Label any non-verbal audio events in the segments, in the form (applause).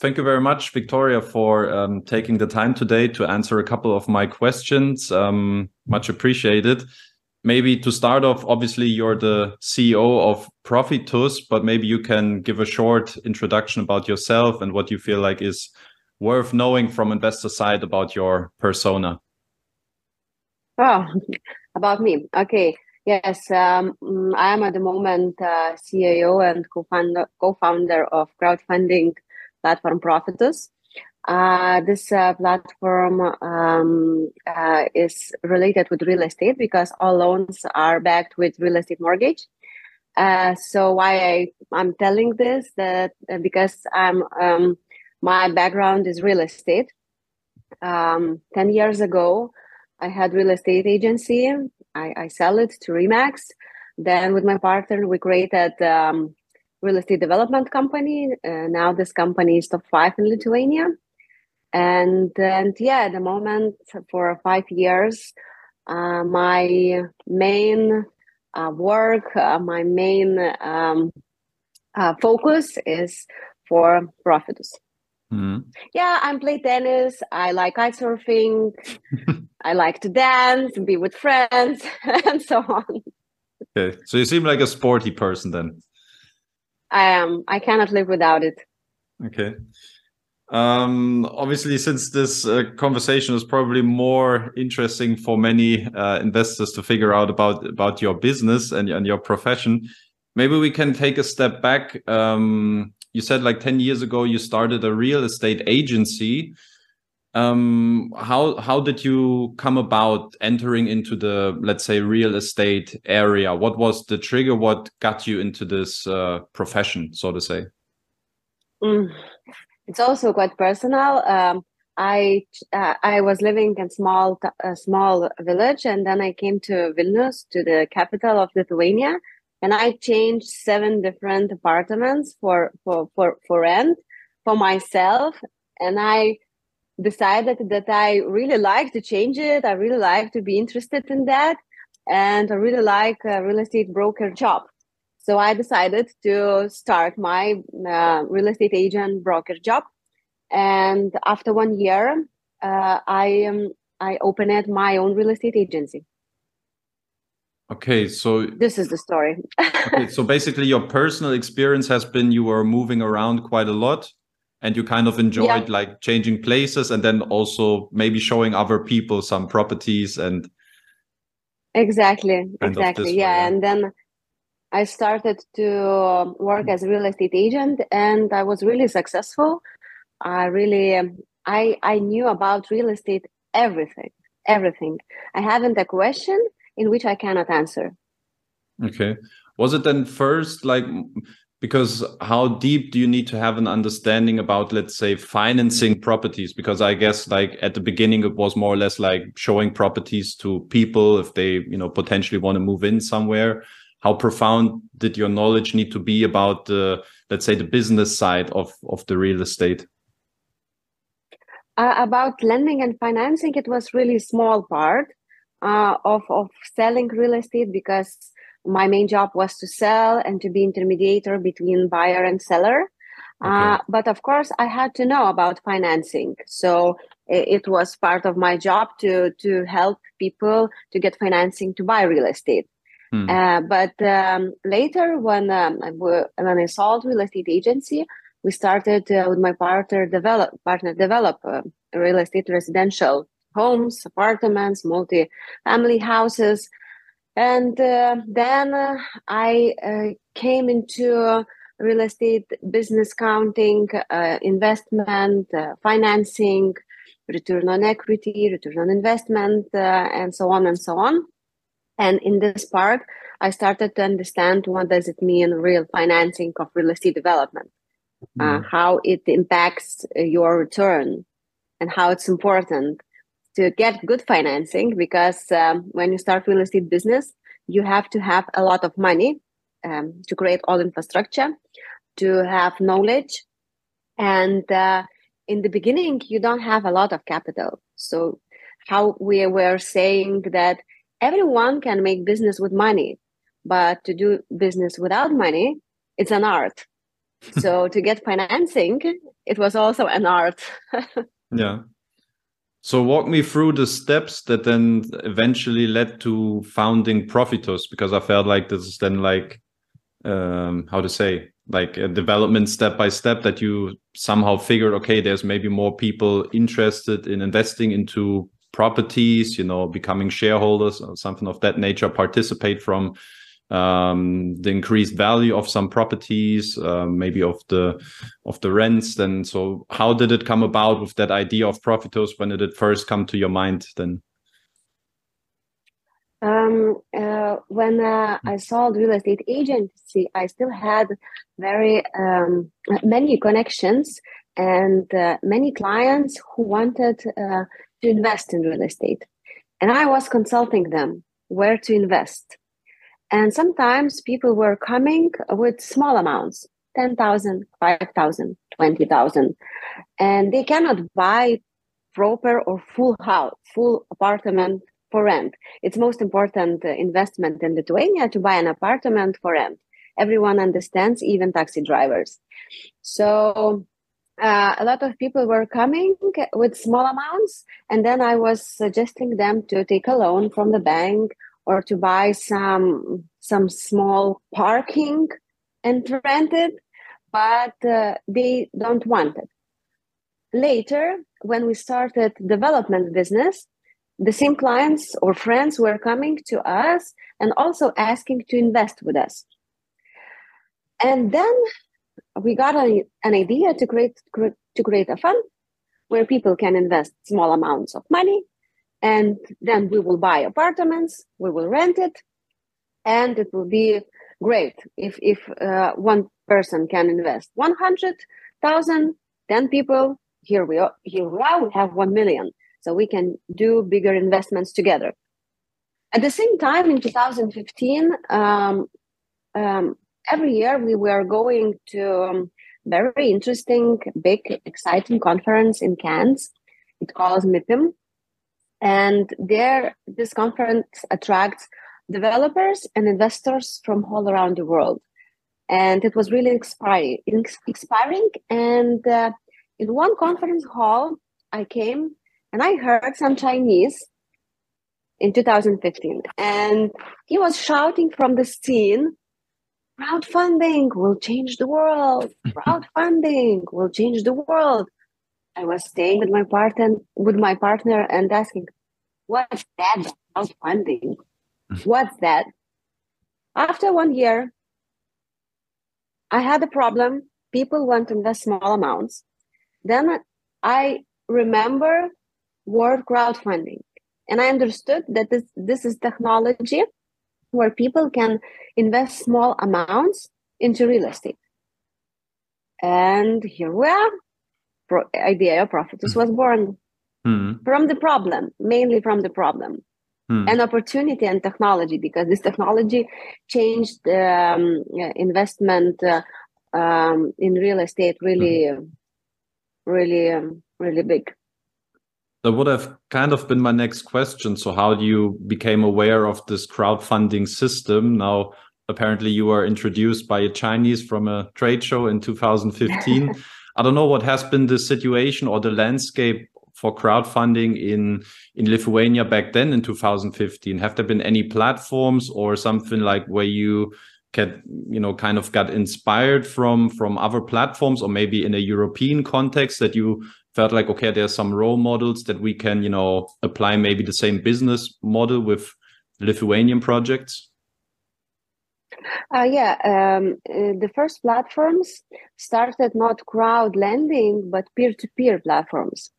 thank you very much, Viktorija, for um, taking the time today to answer a couple of my questions. Um, much appreciated. Maybe to start off, obviously you're the CEO of Profitus, but maybe you can give a short introduction about yourself and what you feel like is worth knowing from investor side about your persona. Oh, (laughs) about me. Okay. Yes, um, I am at the moment uh, CEO and co-founder, co-founder of crowdfunding platform Profitus. Uh, this uh, platform um, uh, is related with real estate because all loans are backed with real estate mortgage. Uh, so why I, I'm telling this that uh, because I'm um, my background is real estate. Um, Ten years ago, I had real estate agency. I, I sell it to Remax. Then with my partner, we created um, real estate development company. Uh, now this company is top five in Lithuania. And, and yeah, at the moment for five years, uh, my main uh, work, uh, my main um, uh, focus is for profits. Mm. Yeah, I play tennis. I like ice surfing. (laughs) I like to dance, and be with friends, (laughs) and so on. Okay, so you seem like a sporty person then. I am. I cannot live without it. Okay. Um, obviously, since this uh, conversation is probably more interesting for many uh, investors to figure out about about your business and, and your profession, maybe we can take a step back. Um, you said like 10 years ago you started a real estate agency um how how did you come about entering into the let's say real estate area? What was the trigger? What got you into this uh, profession so to say? Mm. it's also quite personal. Um i uh, i was living in small a small village and then i came to vilnius to the capital of lithuania and I changed seven different apartments for for for for rent for myself, and I decided that I really like to change it. I really like to be interested in that, and I really like a real estate broker job. So I decided to start my uh, real estate agent broker job, and after one year, uh, I um, I opened my own real estate agency. Okay, so this is the story. (laughs) okay, so basically, your personal experience has been you were moving around quite a lot, and you kind of enjoyed yeah. like changing places, and then also maybe showing other people some properties and. Exactly. Exactly. Yeah, way, yeah, and then I started to work as a real estate agent, and I was really successful. I really, I I knew about real estate everything, everything. I haven't a question in which I cannot answer. Okay. Was it then first like because how deep do you need to have an understanding about let's say financing properties? Because i guess like at the beginning it was more or less like showing properties to people if they you know potentially want to move in somewhere. How profound did your knowledge need to be about the let's say the business side of of the real estate? Uh, about lending and financing it was really small part uh, of of selling real estate because my main job was to sell and to be intermediator between buyer and seller. Okay. Uh, but of course, I had to know about financing, so it, it, was part of my job to to help people to get financing to buy real estate. Hmm. Uh, but um, later, when um, when I sold real estate agency, we started uh, with my partner develop partner develop uh, real estate residential homes, apartments, multi-family houses. And uh, then uh, I uh, came into real estate business counting, uh, investment, uh, financing, return on equity, return on investment, uh, and so on and so on. And in this part, I started to understand what does it mean real financing of real estate development, mm. how it impacts your return, and how it's important to get good financing because um, when you start real estate business you have to have a lot of money um, to create all infrastructure to have knowledge and uh, in the beginning you don't have a lot of capital so how we were saying that everyone can make business with money but to do business without money it's an art (laughs) so to get financing, it was also an art. (laughs) yeah. So walk me through the steps that then eventually led to founding Profitus, because I felt like this is then like um how to say like a development step by step that you somehow figured okay there's maybe more people interested in investing into properties you know becoming shareholders or something of that nature participate from um, the increased value of some properties uh, maybe of the of the rents then so how did it come about with that idea of profitus when did it first come to your mind then um, uh, when uh, I sold real estate agency, I still had very um, many connections and uh, many clients who wanted uh, to invest in real estate. And I was consulting them where to invest. And sometimes people were coming with small amounts 10,000, 5,000, 20,000. And they cannot buy proper or full house, full apartment for rent. It's most important uh, investment in Lithuania to buy an apartment for rent. Everyone understands, even taxi drivers. So uh, a lot of people were coming with small amounts, and then I was suggesting them to take a loan from the bank or to buy some some small parking and rent it, but uh, they don't want it. Later, when we started development business, the same clients or friends were coming to us and also asking to invest with us. And then we got a, an idea to create to create a fund where people can invest small amounts of money and then we will buy apartments we will rent it and it will be great if if uh, one person can invest 100000 10 people here we are here we are we have 1 million so we can do bigger investments together. At the same time, in 2015, um, um, every year we were going to um, very interesting, big, exciting conference in Cannes. It calls MIPIM. And there, this conference attracts developers and investors from all around the world. And it was really inspiring. inspiring. And uh, in one conference hall, I came and I heard some Chinese in 2015, and he was shouting from the scene, crowdfunding will change the world. (laughs) Crowdfunding will change the world. I was staying with my partner with my partner and asking, what's that crowdfunding? Mm. What's that? After one year, I had a problem. People want to invest small amounts. Then I remember word crowdfunding. And I understood that this, this is technology where people can invest small amounts into real estate. And here we are. Pro- idea of Profitus was born mm. from the problem, mainly from the problem. Mm. An opportunity and technology, because this technology changed the um, investment uh, um, in real estate really, mm. really, um, really big. That would have kind of been my next question. So, how do you became aware of this crowdfunding system? Now, apparently, you were introduced by a Chinese from a trade show in (laughs) 2015. I don't know what has been the situation or the landscape for crowdfunding in in Lithuania back then in 2015. Have there been any platforms or something like where you get you know kind of got inspired from from other platforms or maybe in a European context that you felt like okay there's some role models that we can you know apply maybe the same business model with lithuanian projects uh, yeah um, uh, the first platforms started not crowd lending but peer-to-peer platforms.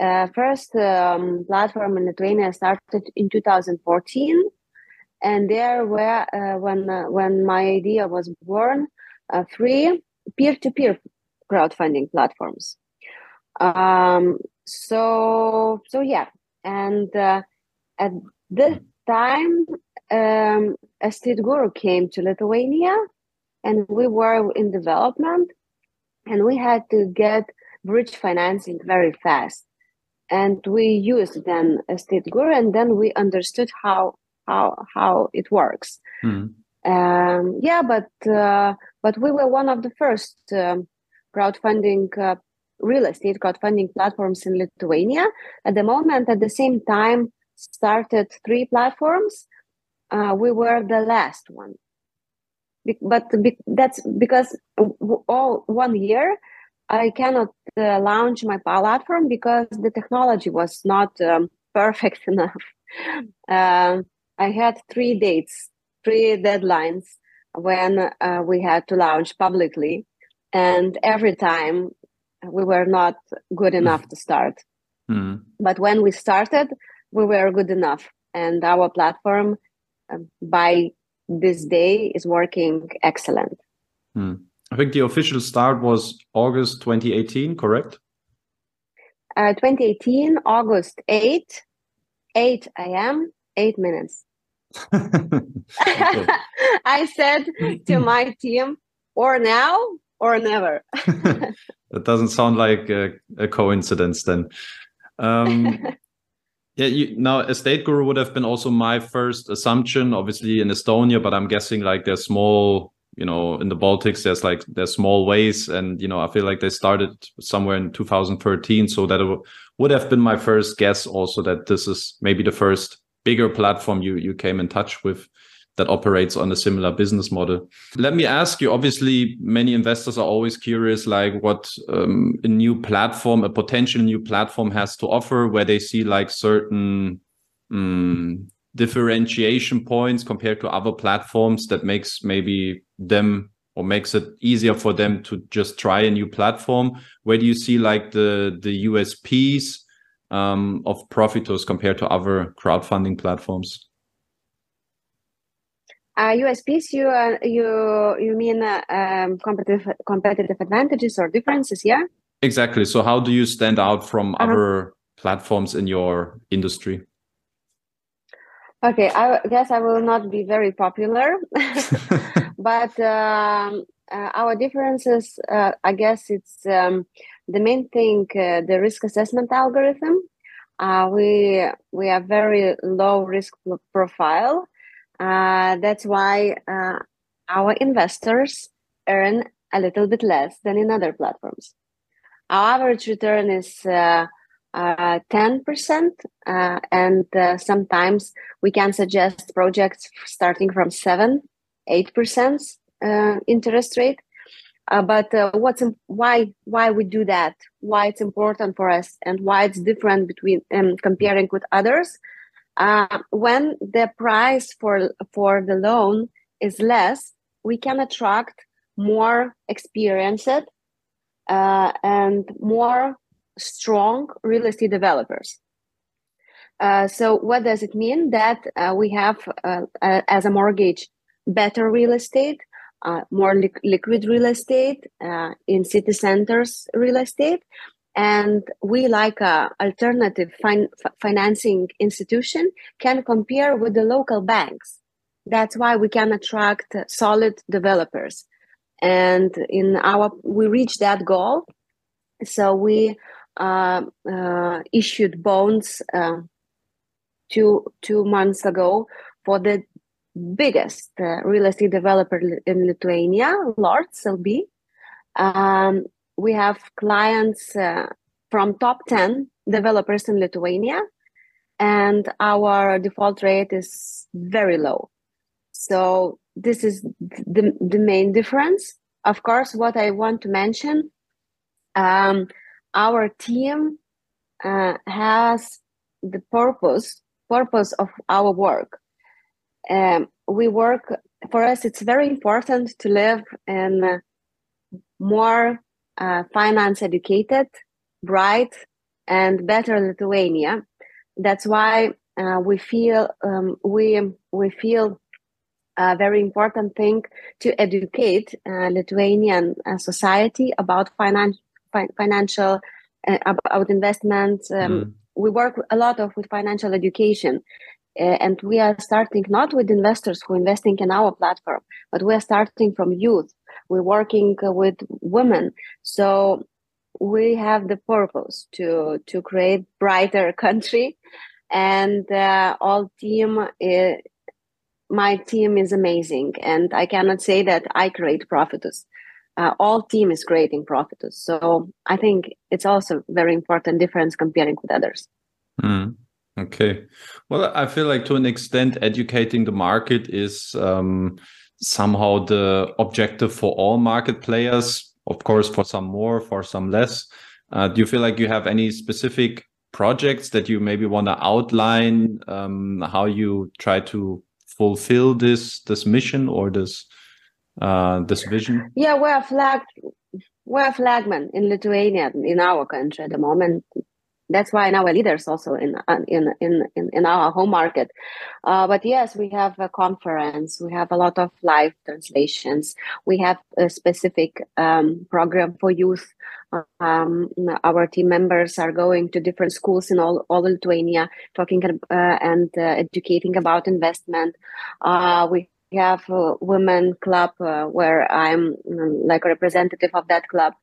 Uh, first um, platform in lithuania started in 2014 and there were uh, when uh, when my idea was born uh, three peer-to-peer crowdfunding platforms. Um, so so yeah, and at this time, um, EstateGuru came to Lithuania, and we were in development, and we had to get bridge financing very fast. And we used then EstateGuru, and then we understood how how how it works. Mm. Um, yeah, but uh, but we were one of the first um, crowdfunding uh, real estate crowdfunding platforms in Lithuania. At the moment, at the same time, started three platforms. Uh, we were the last one, be- but be- that's because all one year I cannot uh, launch my platform because the technology was not um, (laughs) perfect enough. Um, I had three dates, three deadlines when uh, we had to launch publicly, and every time we were not good enough to start. Mm. But when we started, we were good enough, and our platform by this day is working excellent. Mm. I think the official start was August 2018, correct? Uh, 2018, August 8, 8 a.m., 8 minutes. (laughs) I said to (laughs) my team, or now or never. (laughs) that doesn't sound like a, a coincidence then. Um, yeah, you, now EstateGuru would have been also my first assumption, obviously in Estonia, but I'm guessing like there's small, you know, in the Baltics, there's like there's small ways, and you know, I feel like they started somewhere in 2013, so that would have been my first guess, also that this is maybe the first bigger platform you you came in touch with that operates on a similar business model. Let me ask you, obviously, many investors are always curious, like what um, a new platform, a potential new platform has to offer, where they see like certain um, differentiation points compared to other platforms that makes maybe them or makes it easier for them to just try a new platform. Where do you see like the, the USPs um, of profitus compared to other crowdfunding platforms? Uh, USPs, you uh, you you mean uh, um, competitive competitive advantages or differences? Yeah. Exactly. So, how do you stand out from -huh. other platforms in your industry? Okay, I guess I will not be very popular, (laughs) (laughs) but um, uh, our differences, uh, I guess it's um, the main thing, uh, the risk assessment algorithm. we we have very low risk profile uh, that's why uh, our investors earn a little bit less than in other platforms. Our average return is uh, 10%, uh, uh, and uh, sometimes we can suggest projects starting from 7 8% interest rate. but what's why why we do that? Why it's important for us, and why it's different between um, comparing with others? Uh, when the price for for the loan is less, we can attract more experienced uh, and more strong real estate developers. Uh, so, what does it mean? That uh, we have, uh, as a mortgage, better real estate, more li- liquid real estate in city centers real estate, and we like a alternative fin- financing institution can compare with the local banks. That's why we can attract solid developers. And in our we reached that goal. So we uh, uh, issued bonds uh, two two months ago for the biggest uh, real estate developer in Lithuania, Lords LB. Um, we have clients uh, from top 10 developers in Lithuania, and our default rate is very low. So this is the, the main difference. Of course, what I want to mention, um, our team uh, has the purpose purpose of our work. Um, we work for us. It's very important to live in more uh, finance educated, bright, and better Lithuania. That's why uh, we feel um, we we feel a very important thing to educate uh, Lithuanian uh, society about finan- fi- financial uh, about investments. Um, mm. We work a lot of with financial education. Uh, and we are starting not with investors who are investing in our platform, but we are starting from youth we're working with women so we have the purpose to to create brighter (laughs) country and uh, all team is, my team is amazing, and I cannot say that I create Profitus. Uh, all team is creating Profitus, so I think it's also very important difference comparing with others. Mm. Okay, well, I feel like to an extent, educating the market is um, somehow the objective for all market players. Of course, for some more, for some less. Uh, do you feel like you have any specific projects that you maybe want to outline um, how you try to fulfill this this mission or this uh, this vision? Yeah, we're flag we're flagman in Lithuania in our country at the moment that's why now we're leaders also in in in in, in our home market. Uh, but yes, we have a conference. We have a lot of live translations. We have a specific um, program for youth. Um, our team members are going to different schools in all, all Lithuania, talking uh, and uh, educating about investment. Uh, we have a women club uh, where I'm um, like a representative of that club.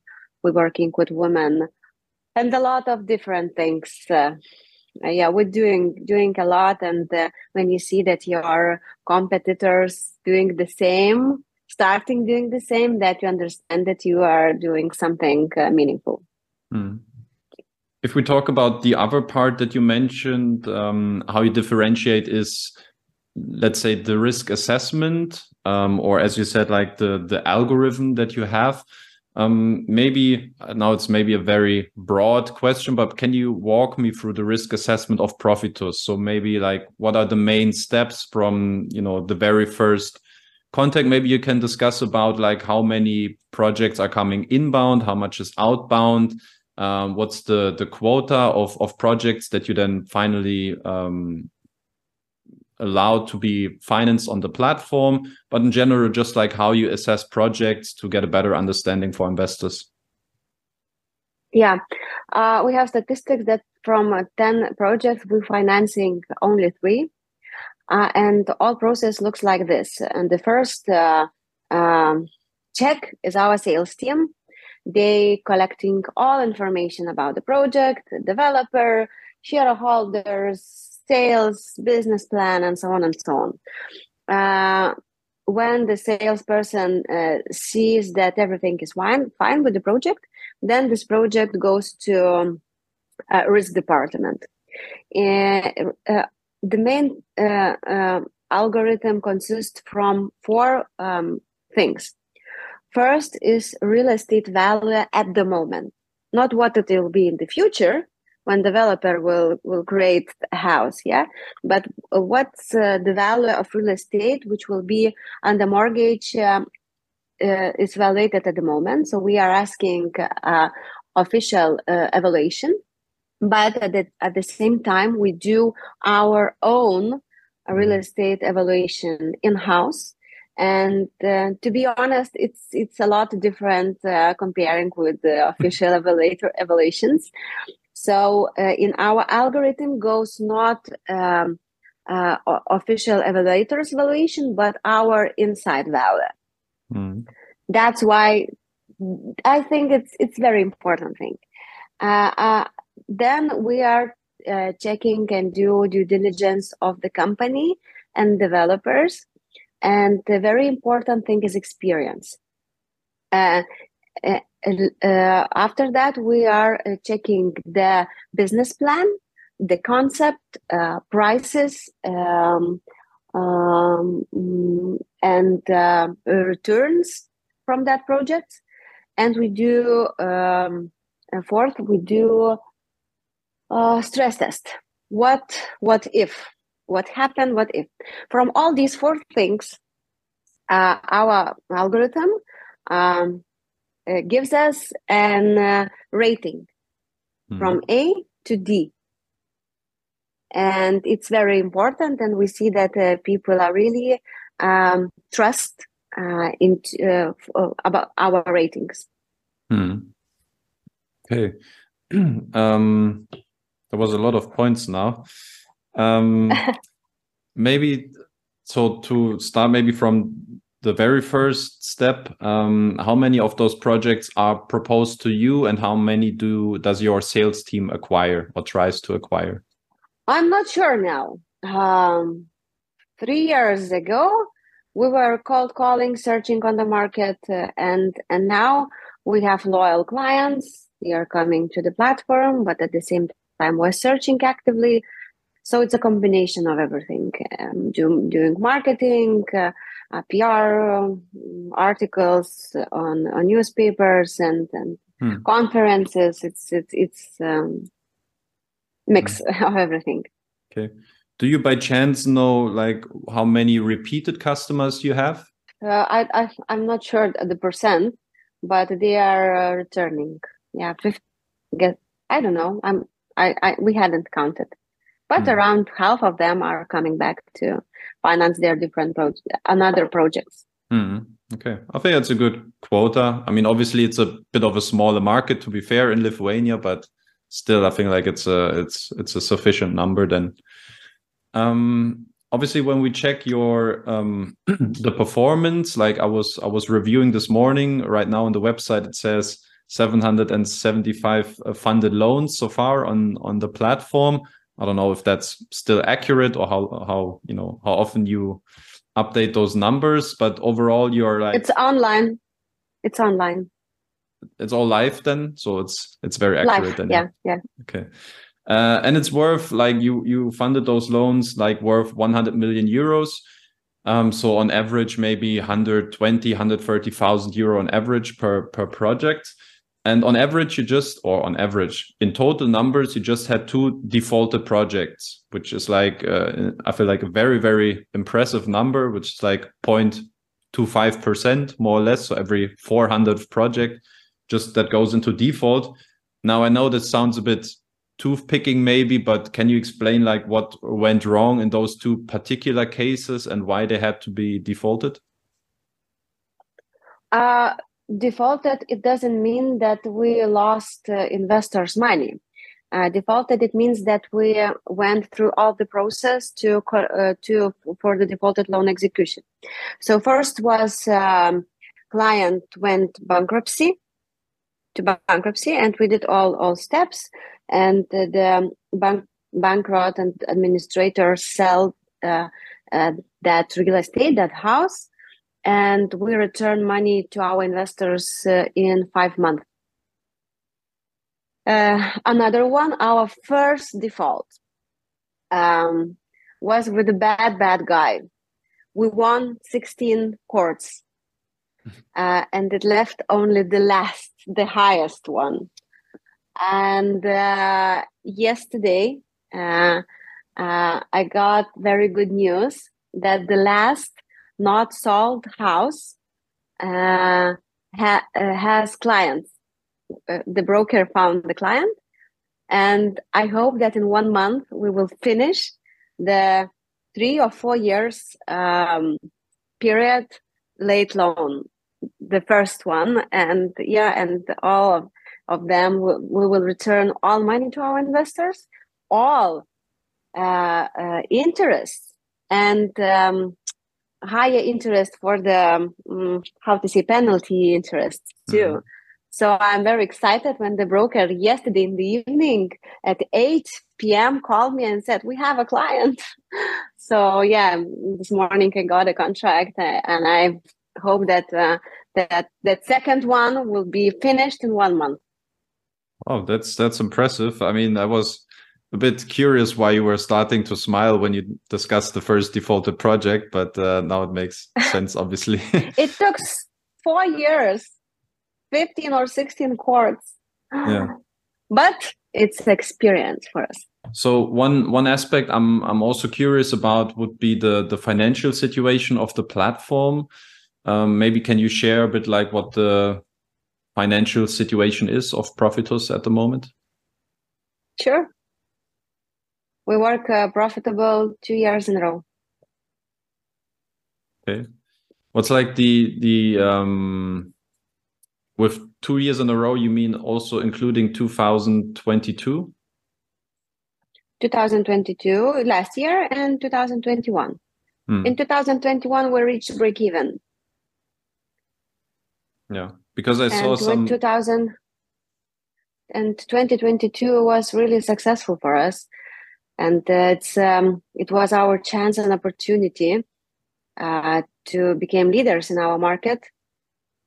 We're working with women and a lot of different things uh, uh, yeah we're doing doing a lot. And uh, when you see that your competitors doing the same starting doing the same that you understand that you are doing something uh, meaningful. Mm. if we talk about the other part that you mentioned um, how you differentiate is let's say the risk assessment um, or as you said like the the algorithm that you have um, maybe uh, now it's maybe a very broad question, but can you walk me through the risk assessment of Profitus? So maybe like what are the main steps from you know the very first contact? Maybe you can discuss about like how many projects are coming inbound, how much is outbound, um, what's the the quota of of projects that you then finally um, allowed to be financed on the platform, but in general, just like how you assess projects to get a better understanding for investors. Yeah, uh, we have statistics that from uh, 10 projects, we're financing only three. Uh, and all process looks like this. And the first uh, um, check is our sales team. They collecting all information about the project, developer, shareholders, sales business plan and so on and so on. Uh, when the salesperson uh, sees that everything is fine fine with the project then this project goes to um, risk department. Uh, uh, the main uh, algorithm consists from four um, things. First is real estate value at the moment not what it will be in the future when developer will will create a house yeah? But what's uh, the value of real estate which will be under mortgage um, uh, is evaluated at the moment? So we are asking uh, official uh, evaluation. But at the, at the same time we do our own real mm-hmm. estate evaluation in house and uh, to be honest it's it's a lot different uh, comparing with the (laughs) official evaluator evaluations so uh, in our algorithm goes not um, uh, official evaluators evaluation, but our inside value. Mm. That's why I think it's it's very important thing. Uh, uh then we are uh, checking and do due diligence of the company and developers, and the very important thing is experience. Uh, uh, after that, we are uh, checking the business plan, the concept, uh, prices, um, um, and uh, returns from that project. And we do, um, fourth, we do uh, stress test. What, what if? What happened? What if? From all these four things, uh, our algorithm um, uh, gives us an uh, rating mm. from A to D. And it's very important, and we see that uh, people are really um, trust uh, in uh, about our ratings. Mm. Okay, (clears throat) um, there was a lot of points now. Um, (laughs) maybe so to start, maybe from the very first step um, how many of those projects are proposed to you and how many do does your sales team acquire or tries to acquire i'm not sure now um, three years ago, we were cold calling, searching on the market, uh, and and now we have loyal clients. They are coming to the platform, but at the same time, we're searching actively. So it's a combination of everything: um, do, doing marketing, uh, uh, PR um, articles on, on newspapers and, and hmm. conferences. It's it's it's um, mix hmm. (laughs) of everything. Okay. Do you by chance know like how many repeated customers you have? Uh, I, I I'm not sure the percent, but they are uh, returning. Yeah, 50, get I don't know. I'm I, I we hadn't counted, but mm. around half of them are coming back to finance their different projects, another projects. Mm. Okay, I think that's a good quota. I mean, obviously, it's a bit of a smaller market to be fair in Lithuania, but still, I think like it's a it's it's a sufficient number then um, obviously, when we check your um, (clears throat) the performance, like I was I was reviewing this morning. Right now on the website, it says 775 uh, funded loans so far on on the platform. I don't know if that's still accurate or how how you know how often you update those numbers, but overall you're like it's online. It's online. It's all live then, so it's it's very accurate live, then. Yeah, yeah. Okay. Uh, and it's worth like you you funded those loans like worth 100 million euros. Um, so on average, maybe 120, 130,000 euro on average per per project. And on average, you just, or on average, in total numbers, you just had two defaulted projects, which is like, uh, I feel like a very, very impressive number, which is like 0.25% more or less. So every 400 project just that goes into default. Now, I know that sounds a bit toothpicking maybe but can you explain like what went wrong in those two particular cases and why they had to be defaulted uh, defaulted it doesn't mean that we lost uh, investors money. Uh, defaulted it means that we went through all the process to uh, to for the defaulted loan execution. So first was um, client went bankruptcy to bankruptcy and we did all all steps and the bank bankrupt and administrators sell uh, uh, that real estate, that house, and we return money to our investors uh, in five months. Uh, another one, our first default um, was with a bad, bad guy. We won 16 courts, (laughs) uh, and it left only the last, the highest one. And uh, yesterday, uh, uh, I got very good news that the last not sold house uh, ha- uh, has clients. Uh, the broker found the client, and I hope that in one month we will finish the three or four years um, period late loan, the first one, and yeah, and all of of them we, will return all money to our investors all uh, uh, interest and um, higher interest for the um, how to say penalty interest too mm-hmm. so i'm very excited when the broker yesterday in the evening at 8 p.m called me and said we have a client (laughs) so yeah this morning i got a contract uh, and i hope that uh, that that second one will be finished in one month Oh, that's that's impressive. I mean, I was a bit curious why you were starting to smile when you discussed the first defaulted project, but uh, now it makes (laughs) sense, obviously. (laughs) it took four years, 15 or 16 courts. Yeah. (gasps) But it's experience for us. So one one aspect I'm I'm also curious about would be the the financial situation of the platform. Um, maybe can you share a bit like what the financial situation is of Profitus at the moment? Sure. We work uh, profitable two years in a row. Okay. What's like the the um with two years in a row you mean also including 2022 2022 last year and 2021 hmm. in 2021 we reached break even yeah because I saw some 2000 and 2022 was really successful for us. And uh, it's um, it was our chance and opportunity uh, to become leaders in our market.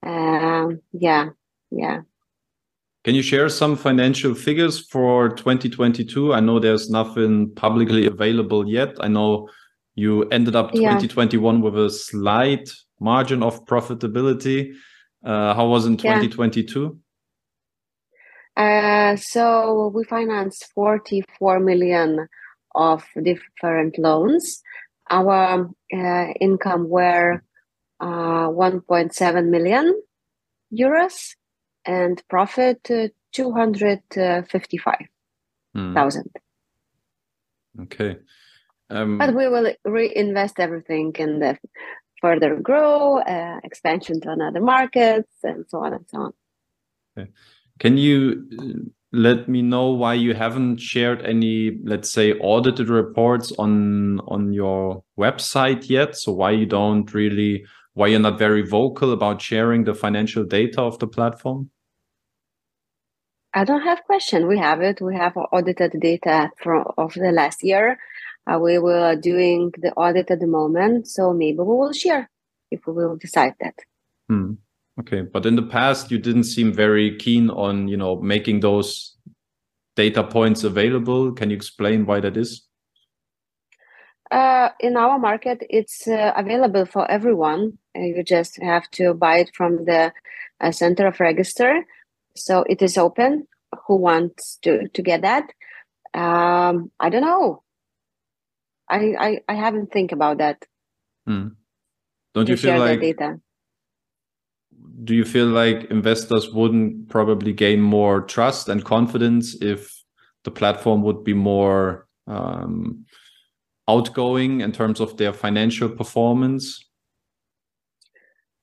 Um, yeah, yeah. Can you share some financial figures for 2022? I know there's nothing publicly available yet. I know you ended up 2021 yeah. with a slight margin of profitability. Uh, how was in 2022? Uh, so we financed 44 million of different loans. Our uh, income were uh, 1.7 million euros and profit uh, 255,000. Mm. Okay. Um, but we will reinvest everything in the further grow, uh, expansion to another markets, and so on and so on. Okay. Can you uh, let me know why you haven't shared any, let's say, audited reports on on your website yet? So why you don't really, why you're not very vocal about sharing the financial data of the platform? I don't have question. We have it. We have audited data from of the last year. Uh, we were doing the audit at the moment, so maybe we will share if we will decide that. Hmm. Okay, but in the past, you didn't seem very keen on you know making those data points available. Can you explain why that is? Uh, in our market, it's uh, available for everyone. Uh, you just have to buy it from the uh, center of register so it is open. Who wants to to get that? Um, I don't know. I I, I haven't think about that. Hmm. Don't you feel like data? Do you feel like investors wouldn't probably gain more trust and confidence if the platform would be more um, outgoing in terms of their financial performance?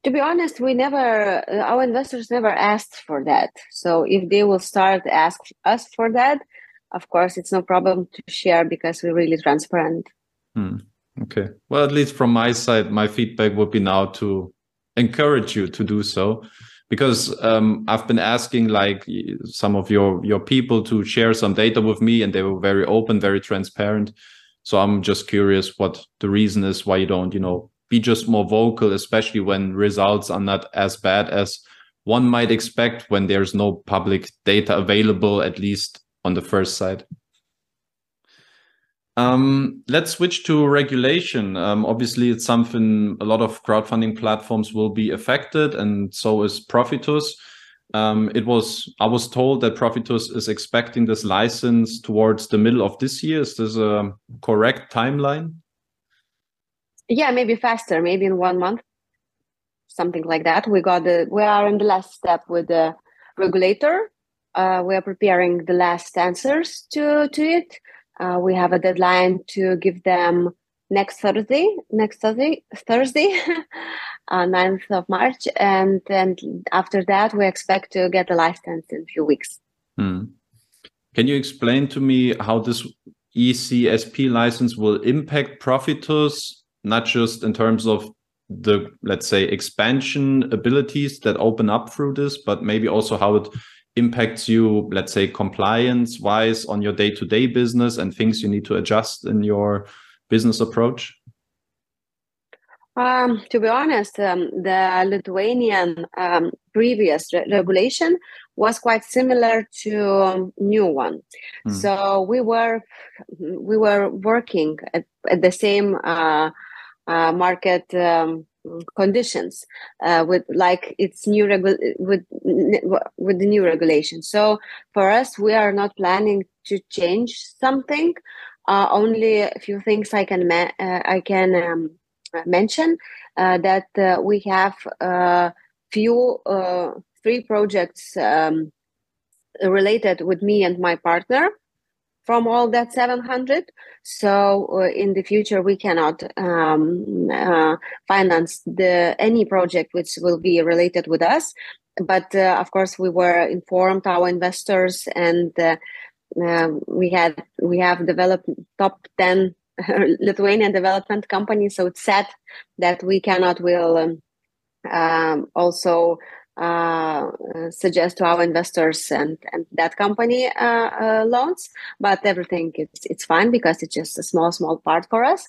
to be honest we never uh, our investors never asked for that so if they will start ask us for that of course it's no problem to share because we're really transparent hmm. okay well at least from my side my feedback would be now to encourage you to do so because um, I've been asking like some of your your people to share some data with me, and they were very open, very transparent. So I'm just curious what the reason is why you don't, you know, be just more vocal, especially when results are not as bad as one might expect when there's no public data available, at least on the first side. Um, let's switch to regulation. Um, obviously, it's something a lot of crowdfunding platforms will be affected, and so is Profitus. Um, it was I was told that Profitus is expecting this license towards the middle of this year. Is this a correct timeline? yeah maybe faster maybe in one month something like that we got the we are in the last step with the regulator uh, we are preparing the last answers to to it uh, we have a deadline to give them next thursday next thursday thursday (laughs) uh, 9th of march and then after that we expect to get the license in a few weeks hmm. can you explain to me how this ecsp license will impact profitus not just in terms of the let's say expansion abilities that open up through this but maybe also how it impacts you let's say compliance wise on your day-to-day business and things you need to adjust in your business approach um, to be honest um, the lithuanian um, previous re regulation was quite similar to um, new one mm. so we were we were working at, at the same uh, uh, market um, conditions uh, with like it's new regu- with with the new regulation. So for us we are not planning to change something. Uh, only a few things i can ma- uh, i can um, mention uh, that uh, we have a few three projects um, related with me and my partner from all that 700 so uh, in the future we cannot um, uh, finance the any project which will be related with us. But uh, of course we were informed our investors and uh, um, we had we have developed top 10 (laughs) lithuanian development companies. So it's sad that we cannot will um, um, also uh, suggest to our investors and, and that company uh, uh, loans. But everything it's it's fine because it's just a small small part for us.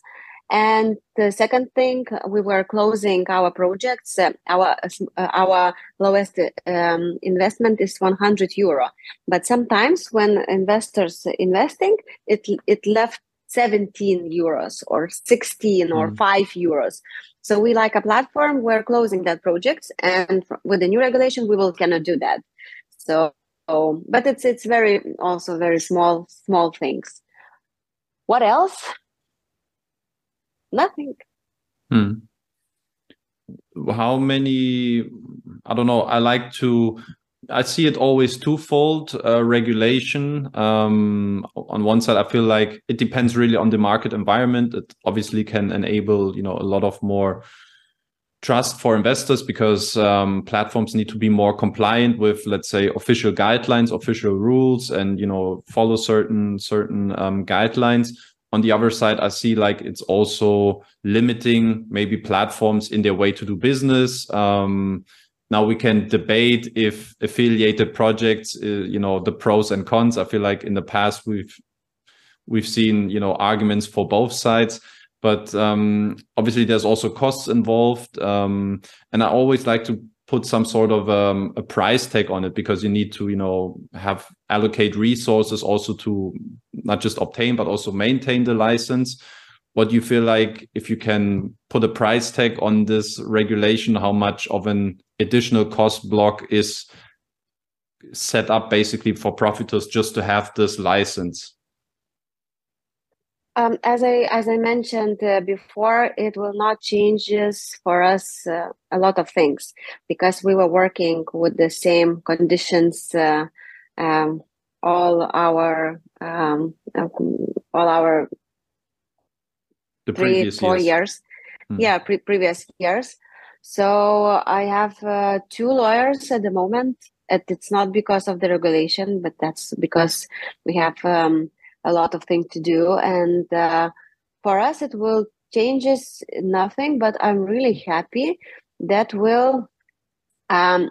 And the second thing, we were closing our projects. Uh, our uh, our lowest um, investment is 100 euro. But sometimes when investors investing, it it left 17 euros or 16 or mm. 5 euros. So we like a platform. We're closing that project, and with the new regulation, we will cannot do that. So, but it's it's very also very small small things. What else? nothing. Hmm. How many? I don't know. I like to. I see it always twofold uh, regulation. Um, on one side, I feel like it depends really on the market environment. It obviously can enable, you know, a lot of more trust for investors because um, platforms need to be more compliant with, let's say, official guidelines, official rules, and you know, follow certain certain um, guidelines on the other side, I see like it's also limiting maybe platforms in their way to do business. Um, now we can debate if affiliated projects, uh, you know, the pros and cons. I feel like in the past we've we've seen you know arguments for both sides, but um, obviously there's also costs involved. Um, and I always like to put some sort of um, a price tag on it because you need to you know have allocate resources also to not just obtain but also maintain the license what do you feel like if you can put a price tag on this regulation how much of an additional cost block is set up basically for Profitus just to have this license um, as I as I mentioned uh, before, it will not changes for us uh, a lot of things because we were working with the same conditions uh, um, all our um, all our the three four years, years. Hmm. yeah pre- previous years. So I have uh, two lawyers at the moment. It's not because of the regulation, but that's because we have um, a lot of things to do. And uh, for us it will changes nothing but i'm really happy that will um,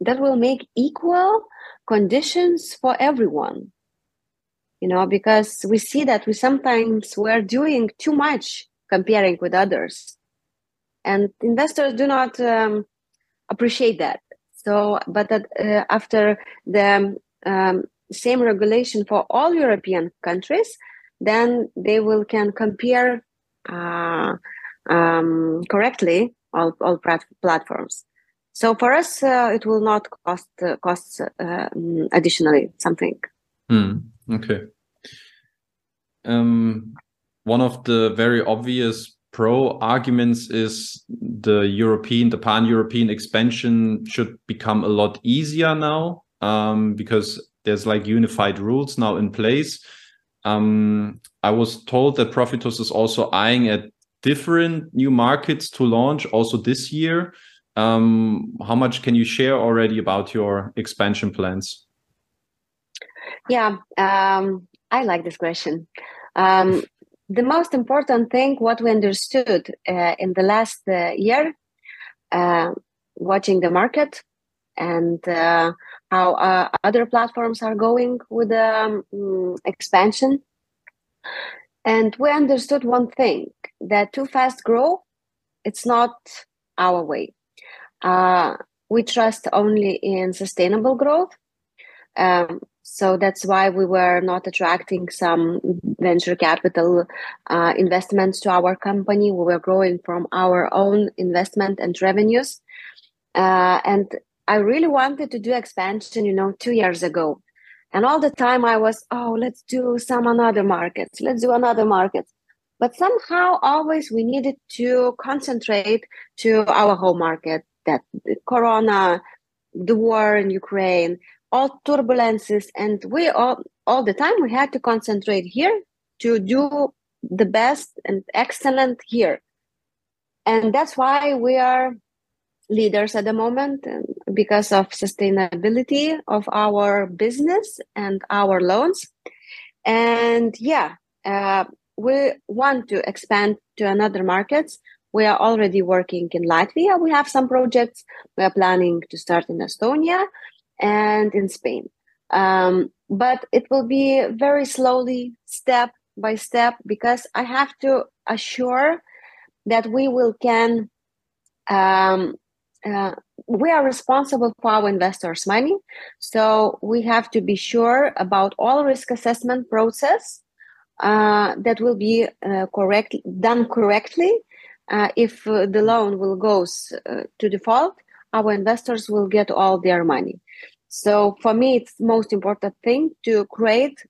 that will make equal conditions for everyone. You know because we see that we sometimes we're doing too much comparing with others and investors do not um, appreciate that so but that, uh, after the um, same regulation for all European countries, then they will can compare uh, um, correctly all, all platforms. So for us, uh, it will not cost uh, cost uh, additionally something. Hmm. Okay. Um, one of the very obvious pro arguments is the European, the pan-European expansion should become a lot easier now um, because there's like unified rules now in place. Um, I was told that Profitus is also eyeing at different new markets to launch also this year. Um, how much can you share already about your expansion plans? Yeah, um, I like this question. Um, the most important thing, what we understood uh, in the last uh, year, uh, watching the market and uh, how uh, other platforms are going with the um, expansion. And we understood one thing that too fast grow, it's not our way. Uh, we trust only in sustainable growth. Um, so that's why we were not attracting some venture capital uh, investments to our company. We were growing from our own investment and revenues. Uh, and I really wanted to do expansion, you know, two years ago. And all the time I was, oh, let's do some another markets. Let's do another market. But somehow always we needed to concentrate to our home market that Corona, the war in Ukraine, all turbulences. And we all, all the time we had to concentrate here to do the best and excellent here. And that's why we are leaders at the moment because of sustainability of our business and our loans and yeah uh, we want to expand to another markets We are already working in Latvia. We have some projects. We are planning to start in Estonia and in Spain. Um, but it will be very slowly, step by step, because I have to assure that we will can um, uh, we are responsible for our investors' money, so we have to be sure about all risk assessment process uh, that will be uh, correct done correctly. Uh, if uh, the loan will goes uh, to default, our investors will get all their money. So for me, it's most important thing to create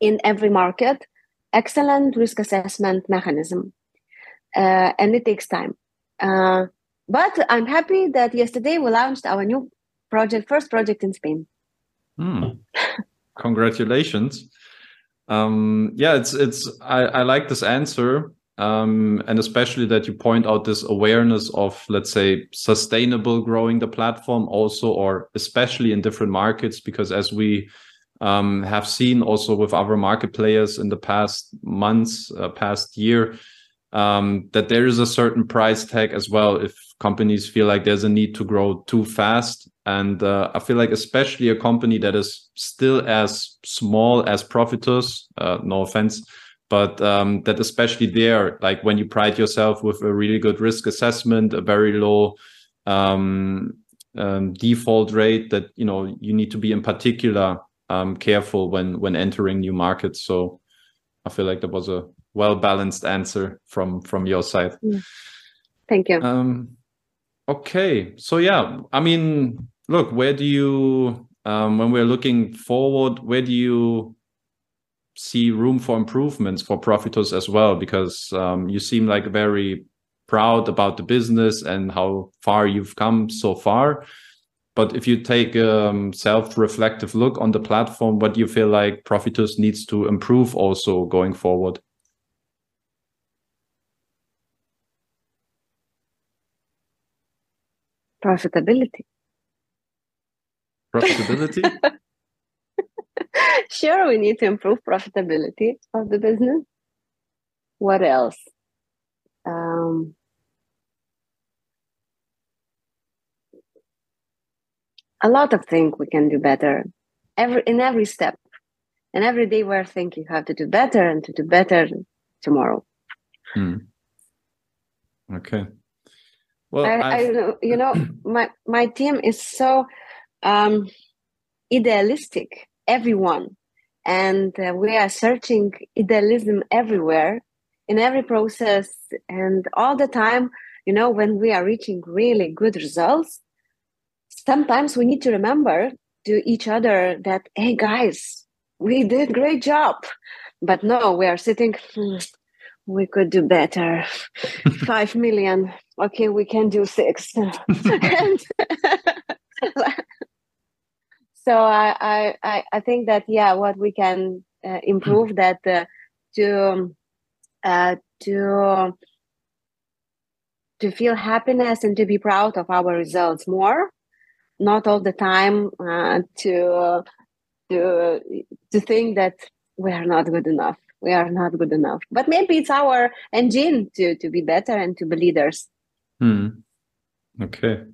in every market excellent risk assessment mechanism, and it takes time. But I'm happy that yesterday we launched our new project, first project in Spain. Hmm. Congratulations. Um, yeah, it's it's I, I like this answer. Um, and especially that you point out this awareness of, let's say, sustainable growing the platform also, or especially in different markets, because as we um, have seen also with other market players in the past months, uh, past year, um, that there is a certain price tag as well if companies feel like there's a need to grow too fast. And uh, I feel like especially a company that is still as small as Profitus, uh, no offense, but um, that especially there, like when you pride yourself with a really good risk assessment, a very low um, um, default rate, that you know you need to be in particular um, careful when when entering new markets. So I feel like that was a well balanced answer from from your side. Yeah. Thank you. Um, Okay, so yeah, I mean, look, where do you, um, when we're looking forward, where do you see room for improvements for Profitus as well? Because um, you seem like very proud about the business and how far you've come so far. But if you take a um, self-reflective look on the platform, what do you feel like Profitus needs to improve also going forward? profitability. Profitability? (laughs) sure, we need to improve profitability of the business. What else? Um, a lot of things we can do better every in every step and every day we're thinking how to do better and to do better tomorrow hmm. okay well, I, I, you know, (clears throat) my my team is so um, idealistic. Everyone, and uh, we are searching idealism everywhere in every process and all the time. You know, when we are reaching really good results, sometimes we need to remember to each other that, hey guys, we did great job. But no, we are sitting. Hmm, we could do better. (laughs) Five million. Okay, we can do six. (laughs) and (laughs) so I, I, I think that yeah, what we can uh, improve that uh, to uh, to to feel happiness and to be proud of our results more, not all the time uh, to to to think that we are not good enough. We are not good enough. But maybe it's our engine to to be better and to be leaders. Hmm. okay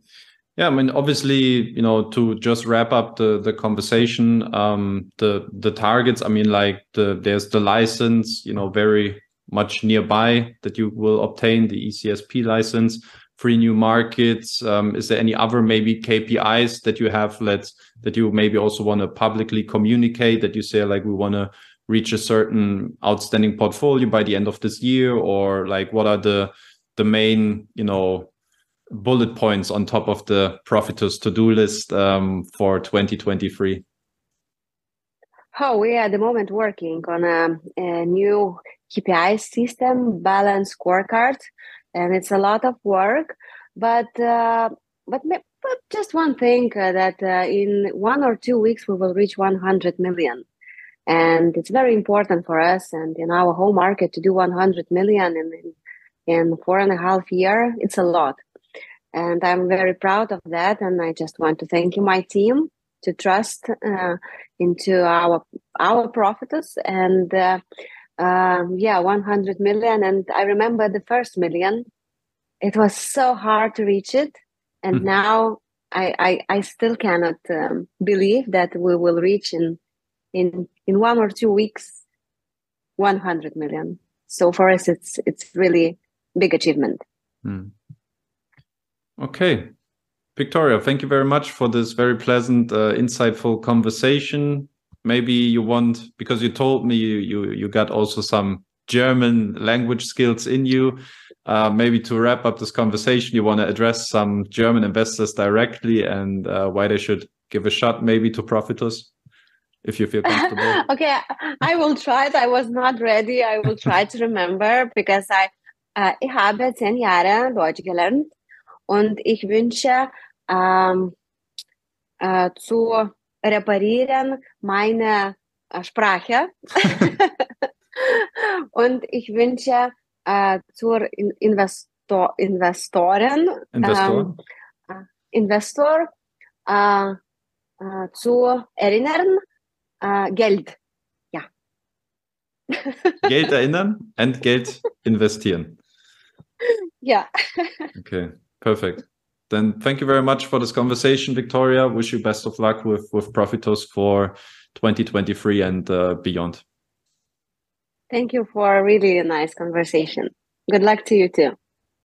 yeah i mean obviously you know to just wrap up the the conversation um the the targets i mean like the there's the license you know very much nearby that you will obtain the ecsp license three new markets um, is there any other maybe kpis that you have let's that you maybe also want to publicly communicate that you say like we want to reach a certain outstanding portfolio by the end of this year? Or like what are the the main you know bullet points on top of the Profitus to-do list um, for 2023 oh we are at the moment working on a, a new kpi system balance scorecard and it's a lot of work but uh, but but just one thing uh, that uh, in one or two weeks we will reach 100 million. And it's very important for us and in our home market to do 100 million in, in four and a half year. It's a lot and i'm very proud of that and i just want to thank you my team to trust uh, into our our profits and uh, um, yeah 100 million and i remember the first million it was so hard to reach it. And mm-hmm. now I, I, I still cannot um, believe that we will reach in in in one or two weeks 100 million. So for us, it's it's really big achievement. Hmm. Okay, Viktorija, thank you very much for this very pleasant, uh, insightful conversation. Maybe you want because you told me you you you got also some German language skills in you. Uh, maybe to wrap up this conversation, you want to address some German investors directly and uh, why they should give a shot maybe to Profitus, if you feel comfortable. (laughs) okay, I will try it. I was not ready. I will try to remember because I uh, ich habe zehn Jahre Deutsch gelernt und ich wünsche ähm, äh, zu reparieren meine äh, Sprache. (laughs) Und ich wünsche äh, zur in Investor Investoren Investor, ähm, äh, Investor äh, äh, zu erinnern Geld. Ja. (laughs) Geld erinnern und Geld investieren. Yeah. okay, perfect. Then thank you very much for this conversation, Viktorija. Wish you best of luck with with Profitus for 2023 and uh, beyond. Thank you for a really nice conversation. Good luck to you too.